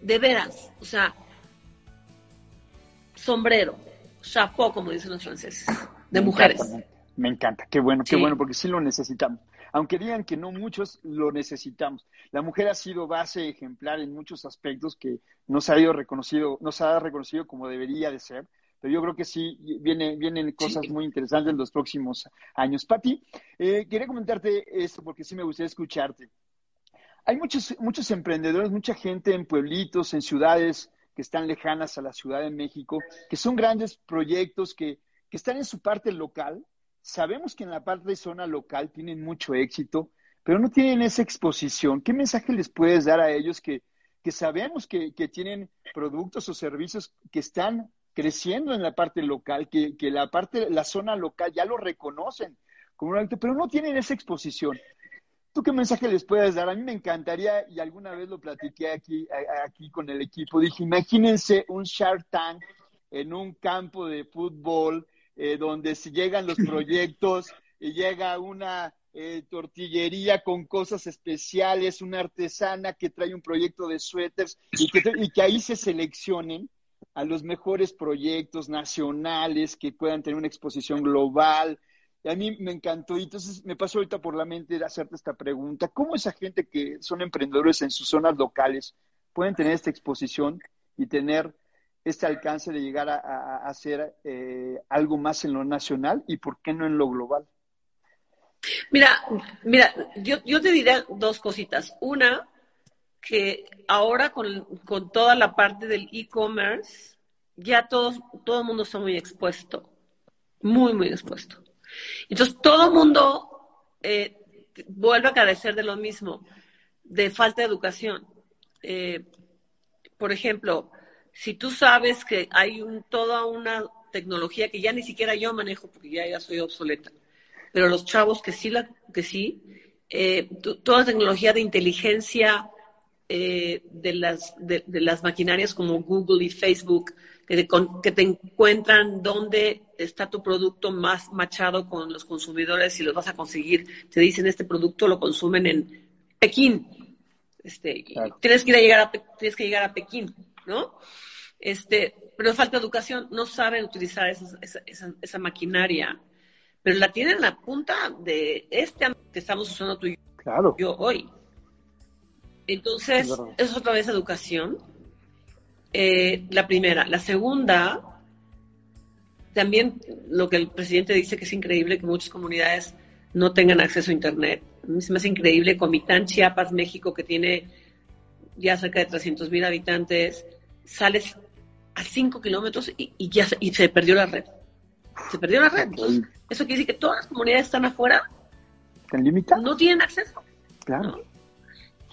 de veras, o sea, sombrero, chapeau, como dicen los franceses, de Me mujeres. encanta, me- encanta, qué bueno, qué bueno, porque sí lo necesitamos. Aunque digan que no muchos, lo necesitamos. La mujer ha sido base ejemplar en muchos aspectos que no se ha ido reconocido, no se ha reconocido como debería de ser. Pero yo creo que sí viene, vienen cosas Sí. muy interesantes en los próximos años. Pati, eh, quería comentarte esto porque sí me gustaría escucharte. Hay muchos, muchos emprendedores, mucha gente en pueblitos, en ciudades que están lejanas a la Ciudad de México, que son grandes proyectos que, que están en su parte local. Sabemos que en la parte de zona local tienen mucho éxito, pero no tienen esa exposición. ¿Qué mensaje les puedes dar a ellos que, que sabemos que, que tienen productos o servicios que están creciendo en la parte local, que, que la parte, la zona local ya lo reconocen como un acto, pero no tienen esa exposición? ¿Tú qué mensaje les puedes dar? A mí me encantaría, y alguna vez lo platiqué aquí, aquí con el equipo, dije, imagínense un Shark Tank en un campo de fútbol, eh, donde si llegan los proyectos y llega una eh, tortillería con cosas especiales, una artesana que trae un proyecto de suéteres y que, y que ahí se seleccionen a los mejores proyectos nacionales que puedan tener una exposición global, y a mí me encantó. Y entonces me pasó ahorita por la mente hacerte esta pregunta. ¿Cómo esa gente que son emprendedores en sus zonas locales pueden tener esta exposición y tener este alcance de llegar a, a- a hacer eh, algo más en lo nacional y por qué no en lo global? Mira, mira, yo, yo te diré dos cositas. Una, que ahora con, con toda la parte del e-commerce, ya todos, todo el mundo está muy expuesto, muy, muy expuesto. Entonces, todo el mundo eh, vuelve a carecer de lo mismo, de falta de educación. Eh, por ejemplo, si tú sabes que hay un, toda una tecnología que ya ni siquiera yo manejo porque ya, ya soy obsoleta, pero los chavos que sí, la, que sí eh, toda tecnología de inteligencia eh, de, las, de, de las maquinarias como Google y Facebook, que te, con- que te encuentran dónde está tu producto más machado con los consumidores y los vas a conseguir. Te dicen, este producto lo consumen en Pekín. Este, Claro. tienes que ir a llegar a, tienes que llegar a Pekín, ¿no? Este, pero falta educación, no saben utilizar esa, esa, esa, esa maquinaria, pero la tienen en la punta de este que estamos usando tú y Claro. yo hoy. Entonces, Es otra vez educación. Eh, la primera. La segunda, también lo que el presidente dice que es increíble que muchas comunidades no tengan acceso a Internet. A mí se me hace increíble. Comitán, Chiapas, México, que tiene ya cerca de 300 mil habitantes, sales a 5 kilómetros y, y ya se, y se perdió la red. Se perdió la red. Entonces, eso quiere decir que todas las comunidades están afuera, ¿Están limitados? no tienen acceso. Claro. ¿no?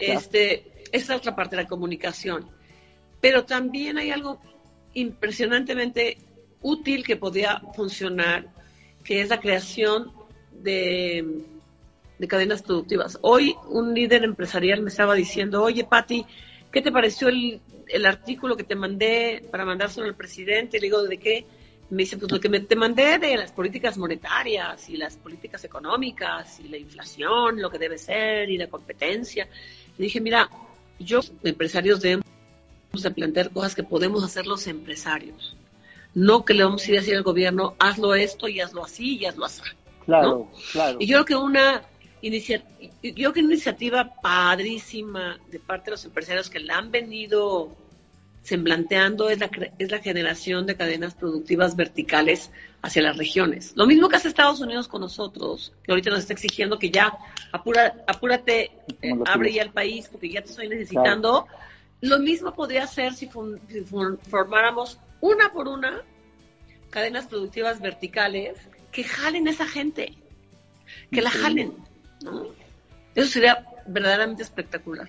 Este, esa es otra parte de la comunicación. Pero también hay algo impresionantemente útil que podía funcionar, que es la creación de, de cadenas productivas. Hoy un líder empresarial me estaba diciendo, oye Patti, ¿qué te pareció el, el artículo que te mandé para mandárselo al presidente? Le digo, ¿de qué? Me dice, pues lo que me, te mandé de las políticas monetarias y las políticas económicas y la inflación, lo que debe ser y la competencia. Le dije, mira, yo, empresarios, debemos de plantear cosas que podemos hacer los empresarios. No que le vamos a ir a decir al gobierno, hazlo esto y hazlo así y hazlo así. Claro, claro. Y yo creo que una inicia yo creo que una iniciativa padrísima de parte de los empresarios que la han venido semblanteando es la, es la generación de cadenas productivas verticales hacia las regiones. Lo mismo que hace Estados Unidos con nosotros, que ahorita nos está exigiendo que ya apura, apúrate, eh, abre ya el país porque ya te estoy necesitando. Lo mismo podría ser si, si formáramos una por una cadenas productivas verticales que jalen a esa gente, que la jalen. ¿no? Eso sería verdaderamente espectacular.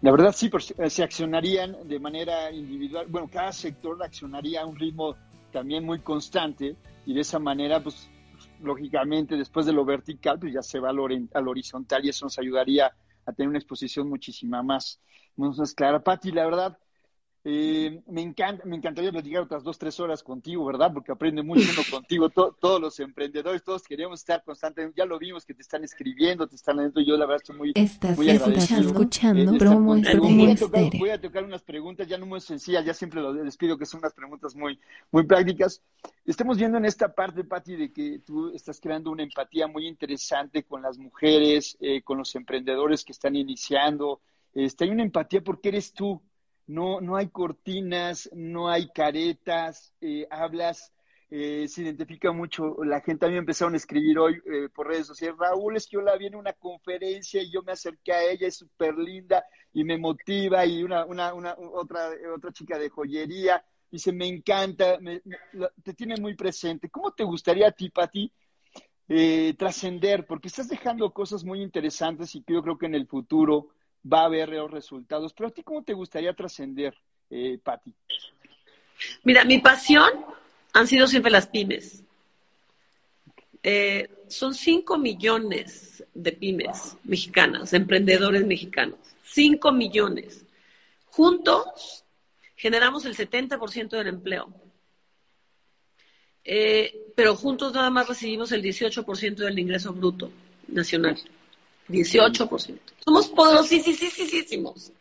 La verdad sí, eh, se accionarían de manera individual. Bueno, cada sector accionaría a un ritmo también muy constante y de esa manera, pues, lógicamente, después de lo vertical, pues ya se va al horizontal y eso nos ayudaría a tener una exposición muchísima más, más clara. Pati, la verdad, eh, me, encanta, me encantaría platicar otras dos, tres horas contigo, ¿verdad? Porque aprende mucho uno contigo. todos los emprendedores, todos queremos estar constantemente. Ya lo vimos que te están escribiendo, te están leyendo. Yo, la verdad, estoy muy, Estás muy escuchando, escuchando Eh, promo esta- estéreo. voy, a tocar, voy a tocar unas preguntas ya no muy sencillas, ya siempre lo- les pido que son unas preguntas muy, muy prácticas. Estamos viendo en esta parte, Patti, de que tú estás creando una empatía muy interesante con las mujeres, eh, con los emprendedores que están iniciando. Este, hay una empatía porque eres tú. No, no hay cortinas, no hay caretas, eh, hablas, eh, se identifica mucho. La gente a mí empezaron a escribir hoy eh, por redes sociales, Raúl, es que yo la vi en una conferencia y yo me acerqué a ella, es súper linda y me motiva y una, una, una, otra, otra chica de joyería dice, me encanta, me- te tiene muy presente. ¿Cómo te gustaría a ti, Pati, eh, trascender? Porque estás dejando cosas muy interesantes y que yo creo que en el futuro va a haber resultados. Pero a ti, ¿cómo te gustaría trascender, eh, Pati? Mira, mi pasión han sido siempre las pymes. Eh, son 5 millones de pymes mexicanas, de emprendedores mexicanos. 5 millones. Juntos generamos el 70% del empleo. Eh, pero juntos nada más recibimos el 18% del ingreso bruto nacional. 18%. Somos poderosísimos.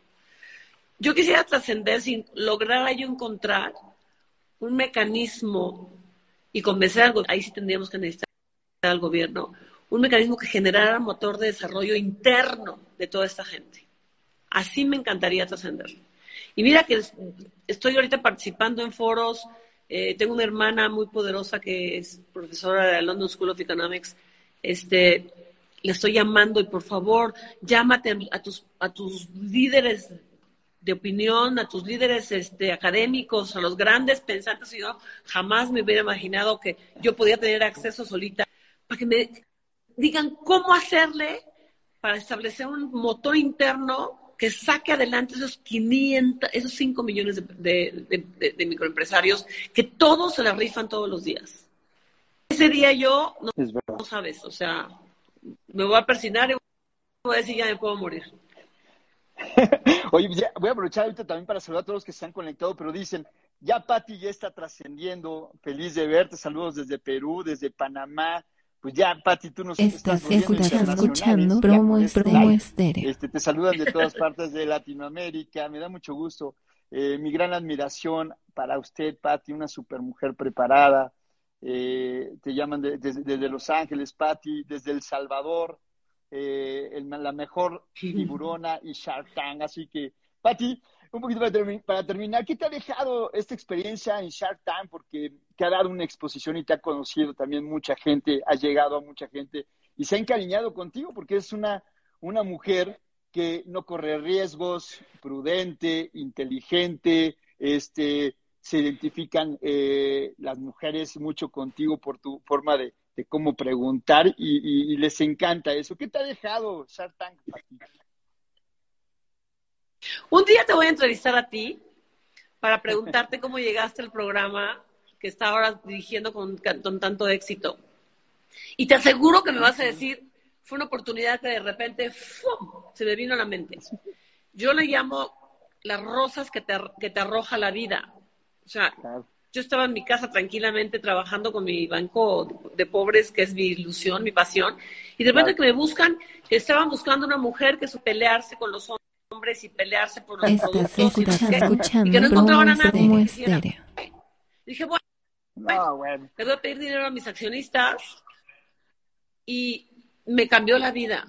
Yo quisiera trascender sin lograr yo encontrar un mecanismo y convencer al gobierno, ahí sí tendríamos que necesitar al gobierno, un mecanismo que generara motor de desarrollo interno de toda esta gente. Así me encantaría trascender. Y mira que es- estoy ahorita participando en foros, eh, tengo una hermana muy poderosa que es profesora de la London School of Economics, este, le estoy llamando y por favor, llámate a tus, a tus líderes de opinión, a tus líderes este, académicos, a los grandes pensantes. Y yo jamás me hubiera imaginado que yo podía tener acceso solita para que me digan cómo hacerle para establecer un motor interno que saque adelante esos 500, esos 5 millones de, de- de- de- de microempresarios que todos se la rifan todos los días. Ese día yo, no sabes, o sea, me voy a persinar y voy a decir ya me puedo morir. Oye, pues ya voy a aprovechar ahorita también para saludar a todos los que se han conectado, pero dicen, ya Pati ya está trascendiendo, feliz de verte, saludos desde Perú, desde Panamá, pues ya Pati, tú nos Estás volviendo escuchando, promo, este promo estéreo. Este, te saludan de todas partes de Latinoamérica, me da mucho gusto. Eh, mi gran admiración para usted, Patti, una super mujer preparada. Eh, te llaman de- desde, desde Los Ángeles, Patti, desde El Salvador, eh, el- la mejor tiburona y Shark Tank. Así que, Patti, un poquito para, termi- para terminar, ¿qué te ha dejado esta experiencia en Shark Tank? Porque te ha dado una exposición y te ha conocido también mucha gente, ha llegado a mucha gente y se ha encariñado contigo porque es una, una mujer que no corre riesgos, prudente, inteligente, este, se identifican eh, las mujeres mucho contigo por tu forma de, de cómo preguntar y, y- y les encanta eso. ¿Qué te ha dejado Shark Tank? Un día te voy a entrevistar a ti para preguntarte cómo llegaste al programa que está ahora dirigiendo con, con tanto éxito. Y te aseguro que me vas a decir, fue una oportunidad que de repente ¡fum! se me vino a la mente. Yo le llamo las rosas que te, que te arroja la vida. O sea, yo estaba en mi casa tranquilamente trabajando con mi banco de pobres, que es mi ilusión, mi pasión, y de repente que me buscan, estaban buscando una mujer que su pelearse con los hombres y pelearse por los productos y, que no encontraban a nadie. Dije, bueno, no, bueno. le voy a pedir dinero a mis accionistas y me cambió la vida.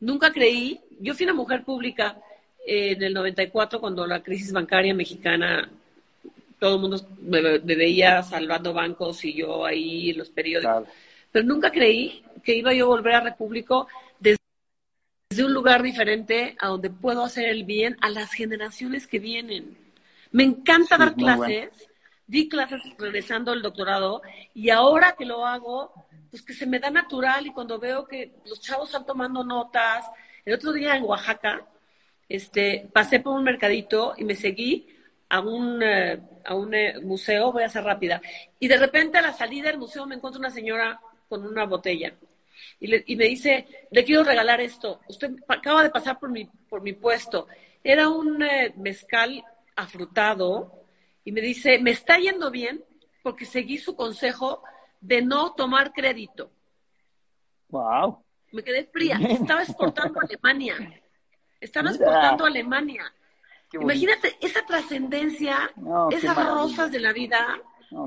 Nunca creí, yo fui una mujer pública eh, en el 94 cuando la crisis bancaria mexicana, todo el mundo me, veía salvando bancos y yo ahí en los periódicos. Pero nunca creí que iba yo a volver a Repúblico desde, un lugar diferente a donde puedo hacer el bien a las generaciones que vienen. Me encanta dar clases, di clases regresando al doctorado y ahora que lo hago, pues que se me da natural y cuando veo que los chavos están tomando notas. El otro día en Oaxaca, este, pasé por un mercadito y me seguí a un, eh, a un eh, museo, voy a ser rápida, y de repente a la salida del museo me encuentro una señora con una botella y, me dice, le quiero regalar esto, usted acaba de pasar por mi, por mi puesto, era un eh, mezcal afrutado y me dice, me está yendo bien porque seguí su consejo de no tomar crédito. Wow. Me quedé fría. Estaba exportando a Alemania. Estaba exportando a Alemania. Imagínate esa trascendencia, esas rosas de la vida,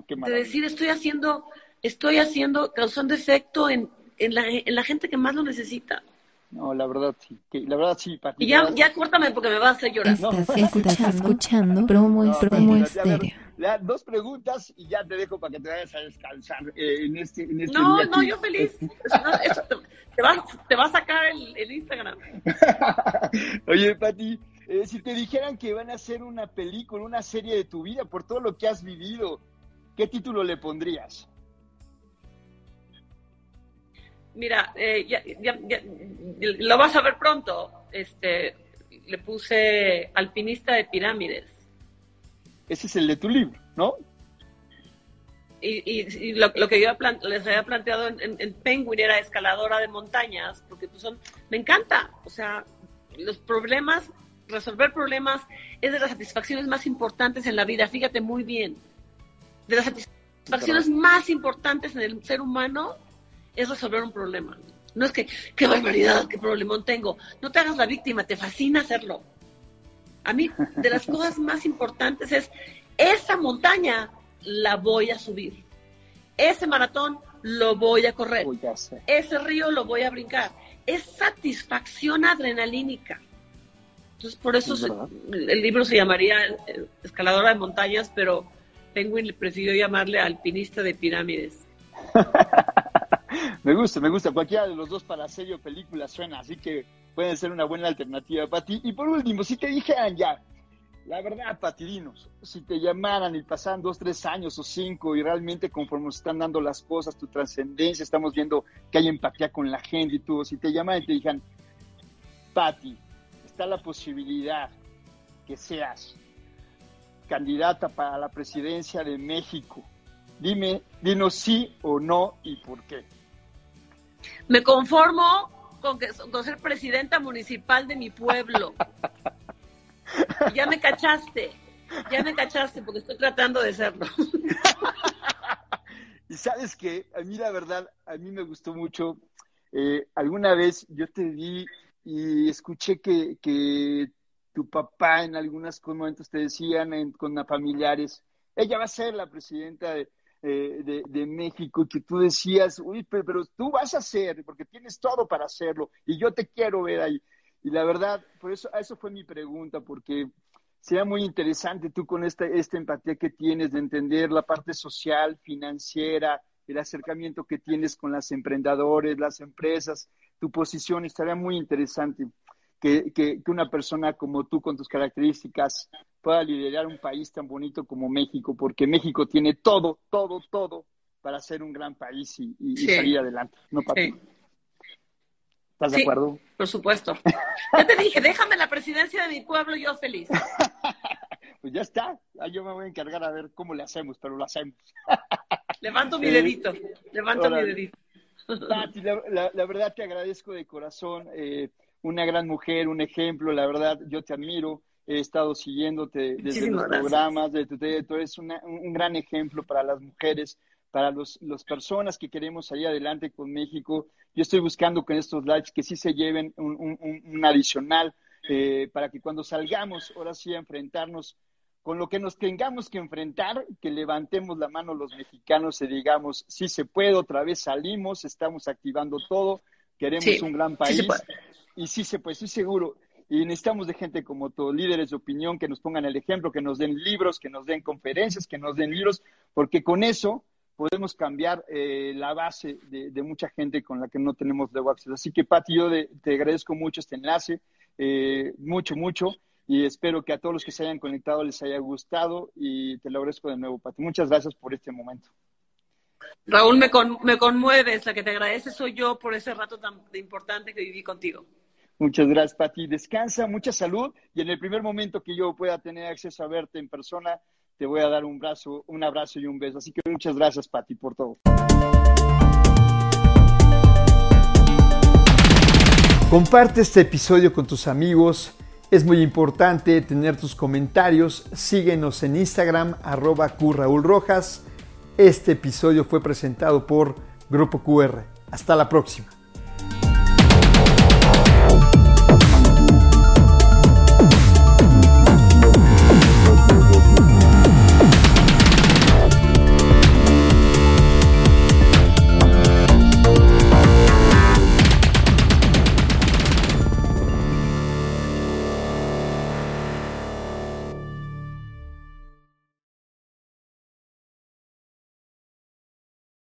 de decir estoy haciendo, estoy haciendo, causando efecto en, en, la, en la gente que más lo necesita. No, la verdad sí, la verdad sí, Y ya, ya córtame porque me vas a hacer llorar. Estás, escuchando promo, promo estéreo dos preguntas y ya te dejo para que te vayas a descansar eh, en este, en este No, no, yo feliz. te, va, te, va, a sacar el, el Instagram. Oye, Pati, eh, si te dijeran que van a hacer una película, una serie de tu vida por todo lo que has vivido, ¿qué título le pondrías? Mira, eh, ya, ya, ya, lo vas a ver pronto. Este, le puse alpinista de pirámides. Ese es el de tu libro, ¿no? Y, lo, que yo les había planteado en, Penguin era escaladora de montañas, porque pues son, me encanta, o sea, los problemas, resolver problemas es de las satisfacciones más importantes en la vida, fíjate muy bien, de las satisfacciones más importantes en el ser humano es resolver un problema. No es que, qué barbaridad, qué problemón tengo. No te hagas la víctima, te fascina hacerlo. A mí, de las cosas más importantes es, esa montaña la voy a subir. Ese maratón lo voy a correr. Ese río lo voy a brincar. Es satisfacción adrenalínica. Entonces, por eso el libro se llamaría eh, Escaladora de Montañas, pero Penguin prefirió llamarle Alpinista de Pirámides. me gusta, me gusta. Cualquiera de los dos para sello película suena, así que pueden ser una buena alternativa para ti. Y por último, si te dijeran ya, la verdad, patidinos, si te llamaran y pasaran dos, tres años o cinco y realmente conforme se están dando las cosas, tu trascendencia, estamos viendo que hay empatía con la gente y todo, si te llamaran y te dijeran, Pati, está la posibilidad que seas candidata para la presidencia de México. Dime, dinos sí o no y por qué. Me conformo con, que, con ser presidenta municipal de mi pueblo. ya me cachaste, ya me cachaste porque estoy tratando de serlo. y sabes que a mí la verdad, a mí me gustó mucho. Eh, alguna vez yo te di y escuché que, que tu papá en algunos momentos te decían con familiares, ella va a ser la presidenta de, eh, de, México que tú decías, uy, pero, tú vas a hacer, porque tienes todo para hacerlo, y yo te quiero ver ahí. Y la verdad, por eso, eso fue mi pregunta, porque sea muy interesante tú con esta, esta empatía que tienes de entender la parte social, financiera, el acercamiento que tienes con las emprendedores, las empresas, tu posición, estaría muy interesante que, que, que una persona como tú, con tus características, pueda liderar un país tan bonito como México, porque México tiene todo, todo, todo para ser un gran país y, salir adelante. No, ¿Estás de acuerdo? Por supuesto. Ya te dije, déjame la presidencia de mi pueblo, yo feliz. pues ya está. yo me voy a encargar a ver cómo le hacemos, pero lo hacemos. Levanto mi dedito, levanto mi dedito. Pati, la, verdad te agradezco de corazón. Eh, una gran mujer, un ejemplo, la verdad, yo te admiro. He estado siguiéndote desde los programas, de, tú eres un gran ejemplo para las mujeres, para las los personas que queremos salir adelante con México. Yo estoy buscando con estos lives que sí se lleven un, adicional eh, para que cuando salgamos, ahora sí, a enfrentarnos con lo que nos tengamos que enfrentar, que levantemos la mano los mexicanos y digamos, sí se puede, otra vez salimos, estamos activando todo, queremos un gran país. y sí se puede, estoy seguro. Y necesitamos de gente como todos, líderes de opinión, que nos pongan el ejemplo, que nos den libros, que nos den conferencias, que nos den libros, porque con eso podemos cambiar eh, la base de, mucha gente con la que no tenemos de acceso. Así que, Pati, yo te agradezco mucho este enlace, eh, mucho, mucho, y espero que a todos los que se hayan conectado les haya gustado y te lo agradezco de nuevo, Pati. Muchas gracias por este momento. Raúl, me, con, me conmueves, la que te agradece soy yo por ese rato tan importante que viví contigo. Muchas gracias, Pati. Descansa, mucha salud y en el primer momento que yo pueda tener acceso a verte en persona, te voy a dar un abrazo, un abrazo y un beso. Así que muchas gracias, Pati, por todo. Comparte este episodio con tus amigos. Es muy importante tener tus comentarios. Síguenos en Instagram, arroba Rojas. Este episodio fue presentado por Grupo QR. Hasta la próxima.